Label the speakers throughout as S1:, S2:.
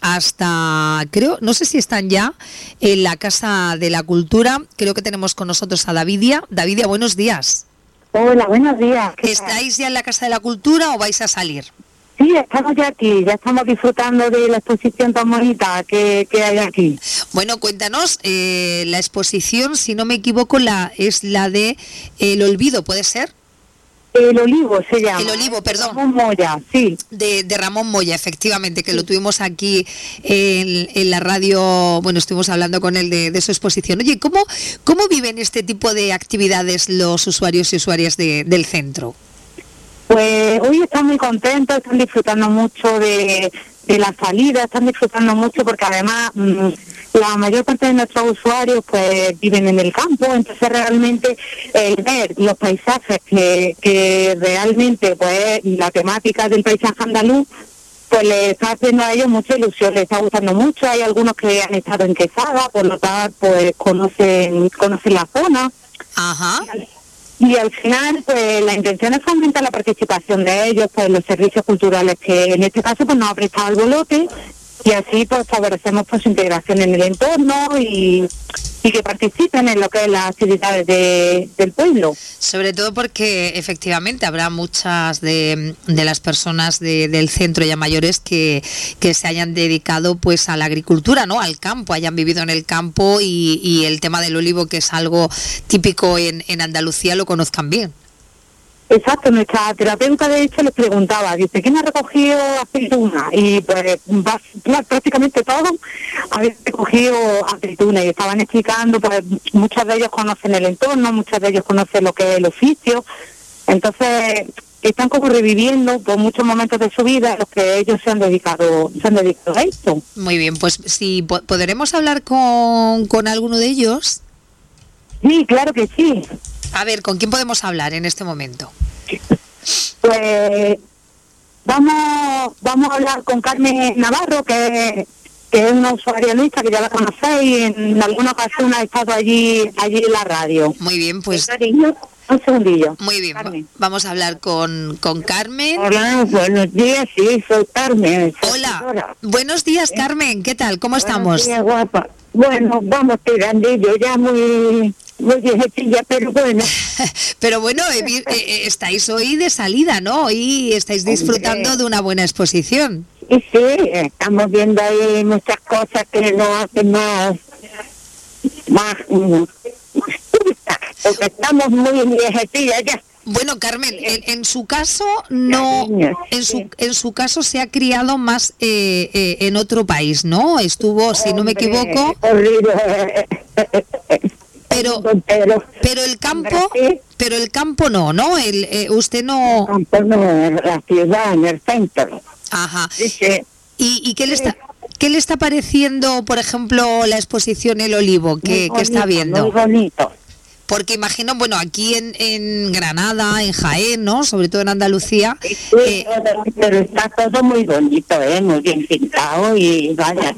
S1: hasta, creo, no sé si están ya en la Casa de la Cultura. Creo que tenemos con nosotros a Davidia. Davidia, buenos días.
S2: Hola, buenos días.
S1: ¿Estáis ya en la Casa de la Cultura o vais a salir?
S2: Sí, estamos ya aquí, ya estamos disfrutando de la exposición tan bonita que, que hay aquí.
S1: Bueno, cuéntanos, eh, la exposición, si no me equivoco, la es la de El Olvido, ¿puede ser?
S2: El olivo se llama.
S1: El olivo, perdón.
S2: Ramón Moya, sí.
S1: De, de Ramón Moya, efectivamente, que lo tuvimos aquí en, en la radio, bueno, estuvimos hablando con él de, de su exposición. Oye, ¿cómo, ¿cómo viven este tipo de actividades los usuarios y usuarias de- del centro?
S2: Pues hoy están muy contentos, están disfrutando mucho de, de la salida, están disfrutando mucho porque además mm, la mayor parte de nuestros usuarios pues viven en el campo, entonces realmente el ver los paisajes que, que realmente pues la temática del paisaje andaluz pues le está haciendo a ellos mucha ilusión, les está gustando mucho, hay algunos que han estado en Quesada, por lo tanto pues conocen, conocen la zona.
S1: Ajá.
S2: Y al final, pues la intención es fomentar la participación de ellos, pues los servicios culturales que en este caso pues nos ha prestado el bolote y así pues favorecemos pues su integración en el entorno y, y que participen en lo que es las actividades de- del pueblo.
S1: Sobre todo porque efectivamente habrá muchas de, de las personas de- del centro ya mayores que, que se hayan dedicado pues a la agricultura, ¿no? Al campo, hayan vivido en el campo y, y el tema del olivo, que es algo típico en, en Andalucía, lo conozcan bien.
S2: Exacto, nuestra terapeuta de hecho les preguntaba, dice, ¿quién ha recogido aceituna? Y pues prácticamente todos habían recogido aceituna y estaban explicando, pues muchos de ellos conocen el entorno, muchos de ellos conocen lo que es el oficio, entonces están como reviviendo por muchos momentos de su vida en los que ellos se han dedicado, se han dedicado a esto.
S1: Muy bien, pues si po- podremos hablar con, con alguno de ellos.
S2: Sí, claro que sí.
S1: A ver, ¿con quién podemos hablar en este momento?
S2: Pues vamos, vamos a hablar con Carmen Navarro, que, que es una usuaria nuestra, que ya la conocéis, y en alguna ocasión ha estado allí, allí en la radio.
S1: Muy bien, pues
S2: un segundillo.
S1: muy bien.
S2: Carmen.
S1: Vamos a hablar con, con Carmen.
S2: Hola, buenos días, sí, soy Carmen.
S1: Hola, buenos días Carmen, ¿qué tal? ¿Cómo estamos?
S2: guapa. Bueno, vamos tirandillo, ya muy, muy viejecilla, pero bueno.
S1: Pero bueno, eh, eh, eh, estáis hoy de salida, ¿no? Hoy estáis disfrutando de una buena exposición.
S2: Y sí, estamos viendo ahí muchas cosas que nos hacen más, más, más porque estamos muy viejecillas ya.
S1: Bueno, Carmen, en, en su caso no, en su
S2: sí.
S1: en su caso se ha criado más eh, eh, en otro país, ¿no? Estuvo, si no me equivoco. Pero
S2: pero
S1: pero el campo,
S2: sí.
S1: pero el campo no, ¿no? El, eh, usted no,
S2: campo no, en la ciudad, en el centro.
S1: ajá.
S2: Dice,
S1: ¿Y, y qué le está qué le está pareciendo, por ejemplo, la exposición El Olivo que, está viendo?
S2: Muy bonito.
S1: Porque imagino, bueno, aquí en, en Granada, en Jaén, ¿no? Sobre todo en Andalucía,
S2: Sí,
S1: eh,
S2: pero está todo muy bonito, ¿eh? Muy bien pintado y vaya.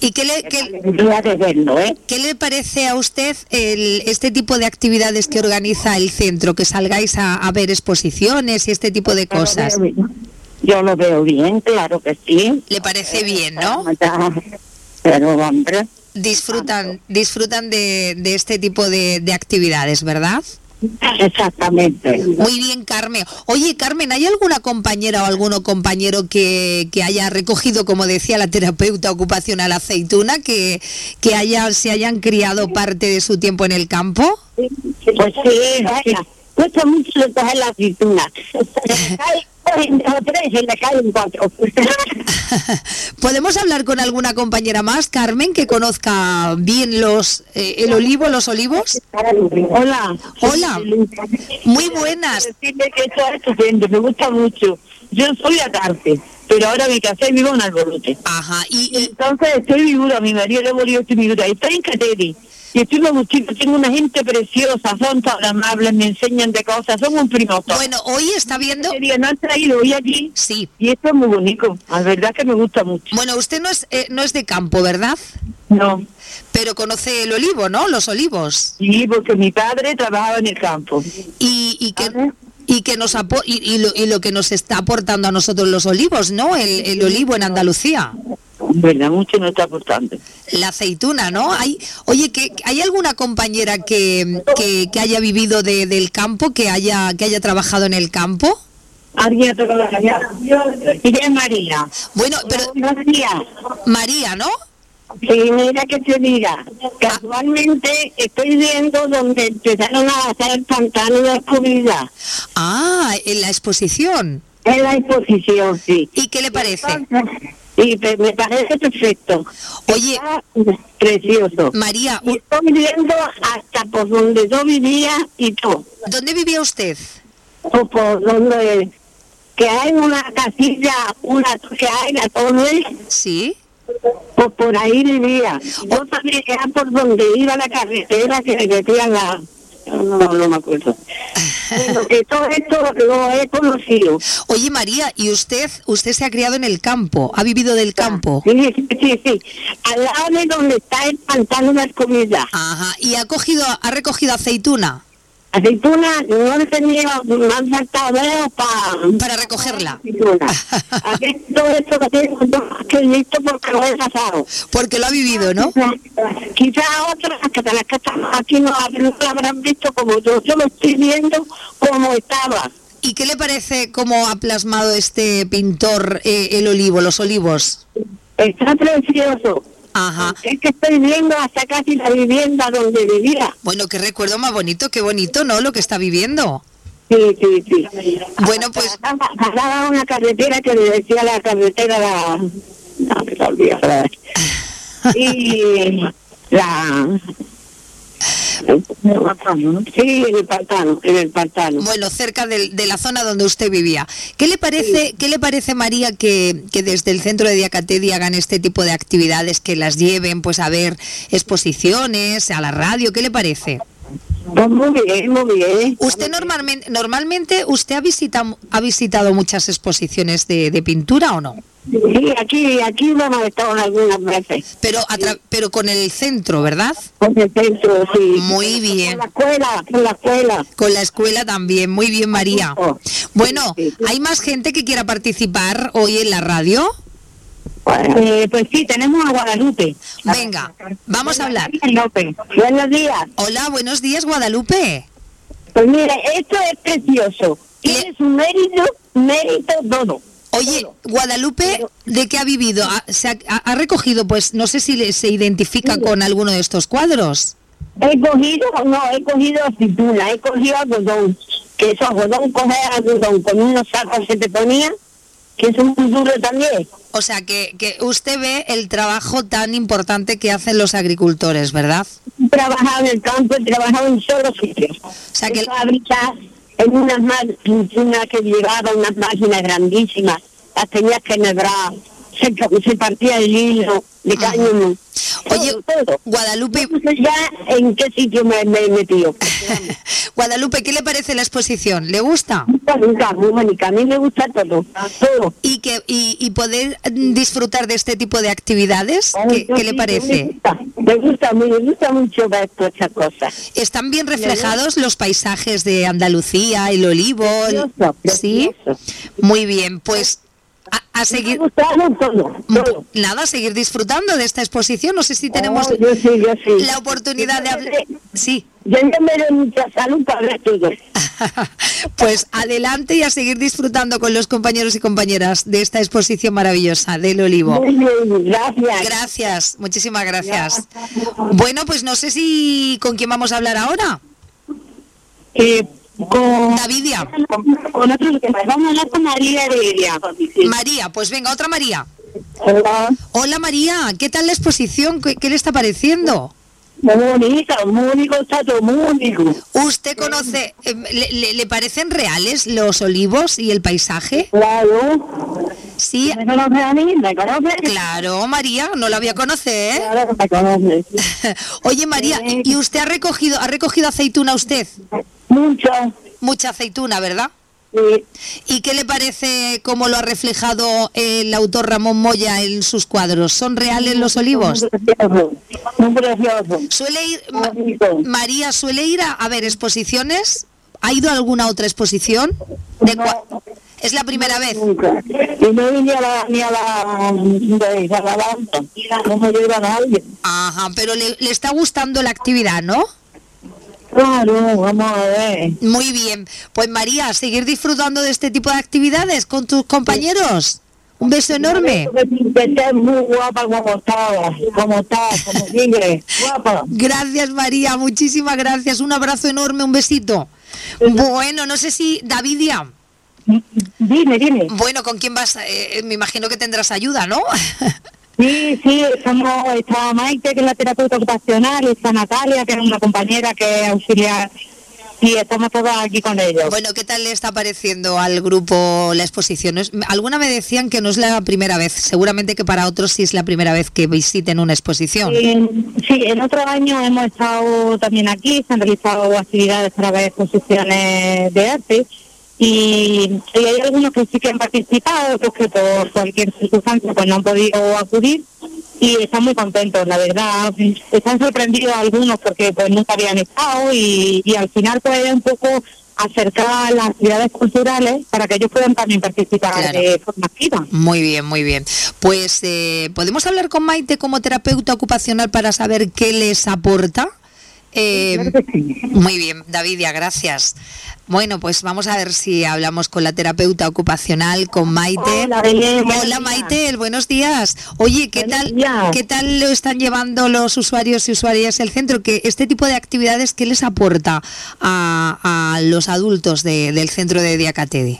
S1: ¿y qué le, qué,
S2: de verlo, ¿eh?
S1: qué le parece a usted el, este tipo de actividades que organiza el centro? Que salgáis a, a ver exposiciones y este tipo de cosas.
S2: Yo lo veo bien, claro que sí.
S1: ¿Le parece bien, no?
S2: Pero, hombre,
S1: Disfrutan, disfrutan de, de este tipo de, de actividades, ¿verdad?
S2: exactamente.
S1: Muy bien, Carmen. Oye, Carmen, ¿hay alguna compañera o alguno compañero que, que haya recogido, como decía la terapeuta ocupacional aceituna, que, que haya, se hayan criado parte de su tiempo en el campo?
S2: Pues sí. Cuesta mucho coger la aceituna. O tres y caen cuatro.
S1: ¿Podemos hablar con alguna compañera más, Carmen, que conozca bien los eh, el olivo, los olivos?
S2: Hola.
S1: Hola. Muy buenas.
S2: Decirle que esto es estupendo, me gusta mucho. Yo soy atarte, pero ahora mi casa y vivo en Alborote.
S1: Ajá. Y, y-
S2: Entonces estoy viuda, mi marido le murió, estoy viuda. Estoy en Cateri. Y estoy muy gustito, tengo una gente preciosa, son tan amables, me enseñan de cosas, son un primo. todo.
S1: bueno, hoy está viendo.
S2: Día no han traído hoy aquí
S1: Sí.
S2: y esto es muy bonito. La verdad que me gusta mucho.
S1: Bueno, usted no es eh, no es de campo, ¿verdad?
S2: No,
S1: Pero conoce el olivo, ¿no? Los olivos.
S2: sí, porque mi padre trabajaba en el campo.
S1: ¿Y, y qué,
S2: A ver.
S1: Y que nos apo- y, y lo, y lo que nos está aportando a nosotros los olivos, ¿no? El, el olivo en Andalucía.
S2: ¿Verdad? Mucho no está aportando.
S1: La aceituna, ¿no? Hay, oye, que ¿hay alguna compañera que, que, que haya vivido de- del campo, que haya, que haya trabajado en el campo?
S3: Alguien toca la cañada. Y es María.
S1: Bueno, pero
S3: días.
S1: María, ¿no?
S3: Sí, mira que te diga. Casualmente estoy viendo donde empezaron a hacer pantanos de comida.
S1: Ah, en la exposición.
S3: En la exposición, sí.
S1: ¿Y qué le parece?
S3: Y me parece perfecto.
S1: Oye,
S3: Está precioso.
S1: María,
S3: Y estoy viendo hasta por donde yo vivía y todo.
S1: ¿dónde vivía usted?
S3: O por donde que hay una casilla, una que hay la torre,
S1: Sí.
S3: pues por ahí vivía. Yo sabía que era por donde iba la carretera que le metían la... No, no me acuerdo. Que todo esto lo he conocido.
S1: Oye, María, ¿y usted, usted se ha criado en el campo? ¿Ha vivido del campo?
S3: Sí, sí, sí, sí. Al lado de donde está el pantano de comida.
S1: Ajá. ¿Y ha cogido, ha recogido aceituna
S3: Aceituna no le tenía, me han faltado dedos para...
S1: para recogerla?
S3: aceituna. Aquí todo esto que tengo que listo porque lo he pasado.
S1: Porque lo ha vivido, ¿no?
S3: Quizás otras que las que estamos aquí no, no habrán visto como yo. Yo lo estoy viendo como estaba.
S1: ¿Y qué le parece cómo ha plasmado este pintor eh, el olivo, los olivos?
S3: Está precioso.
S1: Ajá.
S3: Es que estoy viendo hasta casi la vivienda donde vivía.
S1: Bueno, qué recuerdo más bonito, qué bonito, ¿no? Lo que está viviendo.
S3: Sí, sí, sí.
S1: Bueno, pues-
S3: Pasaba una carretera que le decía la carretera la... No, que se olvidó. Y la... Sí, en el pantano, en el pantano.
S1: Bueno, cerca de, la zona donde usted vivía. ¿Qué le parece, ¿qué le parece María, que, que desde el centro de Diacatedi hagan este tipo de actividades, que las lleven pues a ver exposiciones, a la radio? ¿Qué le parece?
S3: Pues muy bien, muy bien.
S1: Usted normalmente, normalmente usted ha visitado, ha visitado muchas exposiciones de, de pintura o no?
S3: Sí, aquí, aquí hemos estado algunas veces.
S1: Pero, pero con el centro, ¿verdad?
S3: Con el centro, sí.
S1: Muy bien.
S3: Con la escuela, con la escuela.
S1: Con la escuela también. Muy bien, María. Bueno, ¿hay más gente que quiera participar hoy en la radio?
S3: Eh, pues sí, tenemos a Guadalupe.
S1: Venga, vamos a hablar.
S3: López. Buenos días.
S1: Hola, buenos días, Guadalupe.
S3: Pues mire, esto es precioso. Tiene su mérito, mérito todo.
S1: Oye, Guadalupe, ¿de qué ha vivido? ¿Ha, se ha, ha recogido, pues, no sé si le- se identifica con alguno de estos cuadros?
S3: He cogido, no, he cogido aceituna, he cogido algodón. Que eso algodón, coger algodón con unos sacos que te ponía, que es muy duro también.
S1: O sea, que, que usted ve el trabajo tan importante que hacen los agricultores, ¿verdad?
S3: He trabajado en el campo, he trabajado en solo sitios.
S1: O sea, que
S3: fábricas, en unas máquinas que llevaban unas máquinas grandísimas, las tenías que nebrar, se, se partía el hilo de cáñamo.
S1: Oye,
S3: todo.
S1: Guadalupe,
S3: No sé ya en qué sitio me, me he metido.
S1: Guadalupe, ¿qué le parece la exposición? ¿Le gusta?
S3: Muy bonita, muy bonita. A mí me gusta todo, todo.
S1: Y que y, y poder disfrutar de este tipo de actividades, ¿qué,
S3: Yo
S1: qué le
S3: sí, Me
S1: parece?
S3: gusta, me gusta, me gusta mucho ver todas esas cosas.
S1: ¿Están bien reflejados los paisajes de Andalucía, el olivo? el-
S3: Precioso,
S1: Sí,
S3: precioso.
S1: muy bien, pues a, a
S3: Me
S1: seguir,
S3: gusta todo, todo.
S1: nada, a seguir disfrutando de esta exposición. No sé si tenemos
S3: Oh, yo sí, yo sí.
S1: la oportunidad de hablar. Sí,
S3: Yo me mucha salud para
S1: pues adelante y a seguir disfrutando con los compañeros y compañeras de esta exposición maravillosa del olivo.
S3: Muy bien, gracias.
S1: Gracias, muchísimas gracias. Bueno, pues no sé si con quién vamos a hablar ahora.
S3: Eh, con,
S1: Davidia.
S3: con, otros temas. Vamos a hablar con María Heredia.
S1: María, pues venga, otra María.
S3: Hola.
S1: Hola María, ¿qué tal la exposición? ¿Qué, qué le está pareciendo?
S3: Muy bonita, muy bonito, está todo muy bonito.
S1: ¿Usted conoce, eh, le, le- le parecen reales los olivos y el paisaje?
S3: Claro.
S1: Sí,
S3: ¿Me conoce a mí? ¿Me conoce?
S1: claro, María, no la voy a conocer.
S3: Claro que me conoce.
S1: Oye María, ¿y usted ha recogido, ha recogido aceituna usted?
S3: Mucho.
S1: Mucha aceituna, ¿verdad?
S3: Sí.
S1: ¿Y qué le parece cómo lo ha reflejado el autor Ramón Moya en sus cuadros? ¿Son reales los olivos?
S3: Muy precioso.
S1: ¿Suele ir, Ma-. María, suele ir a, a ver exposiciones ¿Ha ido a alguna otra exposición? ¿De ¿Es la primera vez?
S3: Y no ni a la, ni a la, de, a la no me lleva a nadie.
S1: Ajá, pero le, le está gustando la actividad, ¿no?
S3: Claro, vamos a ver.
S1: Muy bien. Pues María, seguir disfrutando de este tipo de actividades con tus compañeros. Un beso enorme.
S3: Que estés muy guapa como estás, como estás, como sigue, guapa.
S1: Gracias María, muchísimas gracias. Un abrazo enorme, un besito. Bueno, no sé si Davidia.
S2: Dime, dime.
S1: Bueno, ¿con quién vas? Eh, me imagino que tendrás ayuda, ¿no?
S2: Sí, sí, estamos, está Maite, que es la terapeuta ocupacional, está Natalia, que es una compañera que es auxiliar, y estamos todas aquí con ellos.
S1: Bueno, ¿qué tal le está pareciendo al grupo la exposición? Alguna me decían que no es la primera vez, seguramente que para otros sí es la primera vez que visiten una exposición.
S2: Sí, en otros años hemos estado también aquí, se han realizado actividades para ver exposiciones de arte y, y hay algunos que sí que han participado, otros que por cualquier circunstancia pues no han podido acudir y están muy contentos, la verdad. Están sorprendidos algunos porque pues nunca habían estado y, y al final pues un poco acercar las actividades culturales para que ellos puedan también participar
S1: Claro.
S2: de forma activa.
S1: Muy bien, muy bien. Pues eh, podemos hablar con Maite como terapeuta ocupacional para saber qué les aporta. Eh. Muy bien, Davidia, gracias. Bueno, pues vamos a ver si hablamos con la terapeuta ocupacional, con Maite.
S2: Hola, Belén.
S1: Maite, buenos días. Oye, ¿qué
S2: Buenos
S1: tal,
S2: días.
S1: ¿qué tal lo están llevando los usuarios y usuarias del centro? Que este tipo de actividades, ¿qué les aporta a, a los adultos de- del centro de Diacatedi?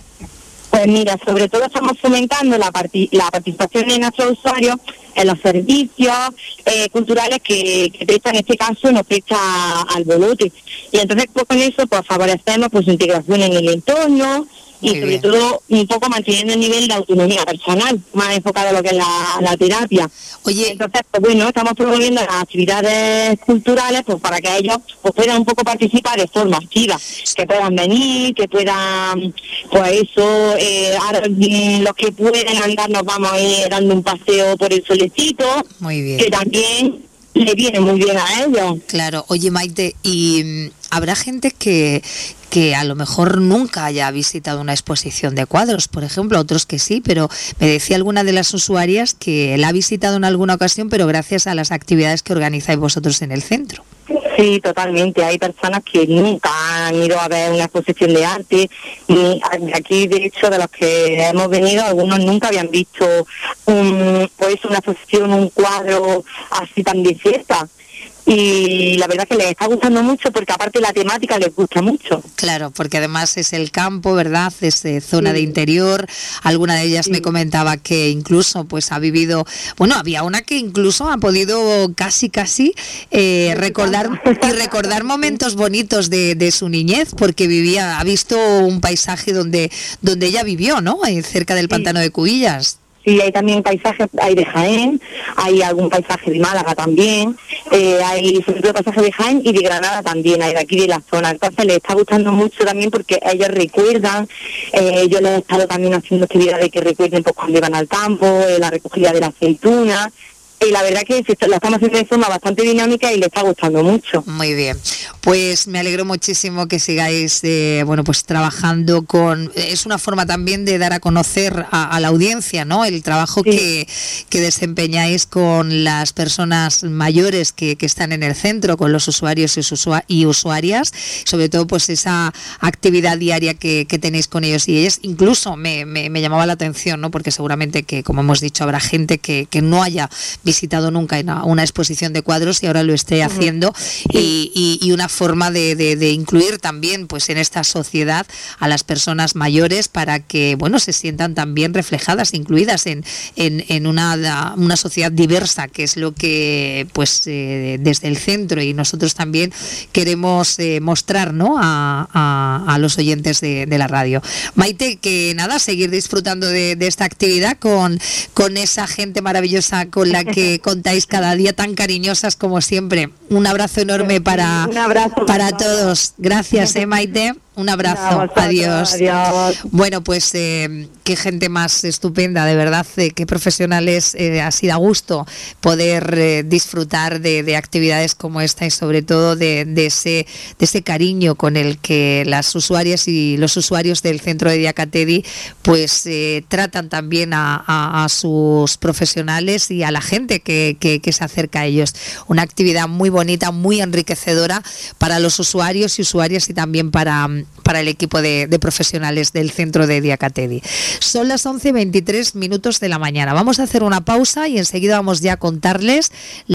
S2: Pues mira, sobre todo estamos fomentando la, la participación de nuestros usuarios en los servicios eh, culturales que, que presta en este caso nos presta al Bolote. Y entonces pues, con eso pues favorecemos pues su integración en el entorno y sobre todo un poco manteniendo el nivel de autonomía personal, más enfocado a lo que es la, la terapia.
S1: Oye,
S2: Entonces, pues bueno, estamos promoviendo las actividades culturales pues para que ellos pues, puedan un poco participar de forma activa, que puedan venir, que puedan, pues eso, eh, ahora mm, los que pueden andar nos vamos a ir dando un paseo por el solecito,
S1: muy bien.
S2: que también le viene muy bien a ellos.
S1: Claro, oye Maite, y mm, habrá gente que, que a lo mejor nunca haya visitado una exposición de cuadros, por ejemplo, otros que sí, pero me decía alguna de las usuarias que la ha visitado en alguna ocasión, pero gracias a las actividades que organizáis vosotros en el centro.
S2: Sí, totalmente. Hay personas que nunca han ido a ver una exposición de arte y aquí, de hecho, de los que hemos venido, algunos nunca habían visto un, pues una exposición, un cuadro así tan de fiesta. Y la verdad que les está gustando mucho porque aparte la temática les gusta mucho.
S1: Claro, porque además es el campo, ¿verdad? Es eh, zona de interior. Alguna de ellas me comentaba que incluso pues ha vivido, bueno, había una que incluso ha podido casi casi eh, recordar y recordar momentos bonitos de, de su niñez, porque vivía, ha visto un paisaje donde donde ella vivió, ¿no? Eh, cerca del
S2: Sí.
S1: pantano de Cubillas.
S2: Sí, hay también paisajes, hay de Jaén, hay algún paisaje de Málaga también, eh, hay sobre todo paisajes de Jaén y de Granada también, hay de aquí de la zona. Entonces les está gustando mucho también porque ellos recuerdan, eh, yo les he estado también haciendo actividades que recuerden pues cuando iban al campo, eh, la recogida de la aceituna. Y la verdad que la estamos haciendo de forma bastante dinámica y les está gustando mucho.
S1: Muy bien, pues me alegro muchísimo que sigáis, eh, bueno, pues trabajando con. Es una forma también de dar a conocer a, a la audiencia, ¿no? El trabajo
S2: Sí.
S1: que, que desempeñáis con las personas mayores que, que están en el centro, con los usuarios y, usua- y usuarias, sobre todo, pues esa actividad diaria que, que tenéis con ellos y ellas. Incluso me, me- me llamaba la atención, ¿no? Porque seguramente que, como hemos dicho, habrá gente que, que no haya visitado nunca una, una exposición de cuadros y ahora lo esté haciendo. Y, y- y una forma de, de- de incluir también pues en esta sociedad a las personas mayores para que bueno se sientan también reflejadas incluidas en, en, en una, una sociedad diversa que es lo que pues eh, desde el centro. Y nosotros también queremos eh, mostrar ¿no? a, a- a los oyentes de, de la radio. Maite que nada seguir disfrutando de, de esta actividad con, con esa gente maravillosa con la que contáis cada día tan cariñosas como siempre un abrazo enorme para
S2: Un abrazo
S1: para
S2: para
S1: todos. Gracias, eh, Maite. Un abrazo, adiós. Bueno, pues eh, qué gente más estupenda, de verdad, eh, qué profesionales, eh, ha sido a gusto poder disfrutar de, actividades como esta y sobre todo de, ese, de ese cariño con el que las usuarias y los usuarios del centro de Diacatedi pues tratan también a, sus profesionales y a la gente que, que se acerca a ellos. Una actividad muy bonita, muy enriquecedora para los usuarios y usuarias y también para para el equipo de, profesionales del centro de Diacatedi. Son las 11.23 minutos de la mañana. Vamos a hacer una pausa y enseguida vamos ya a contarles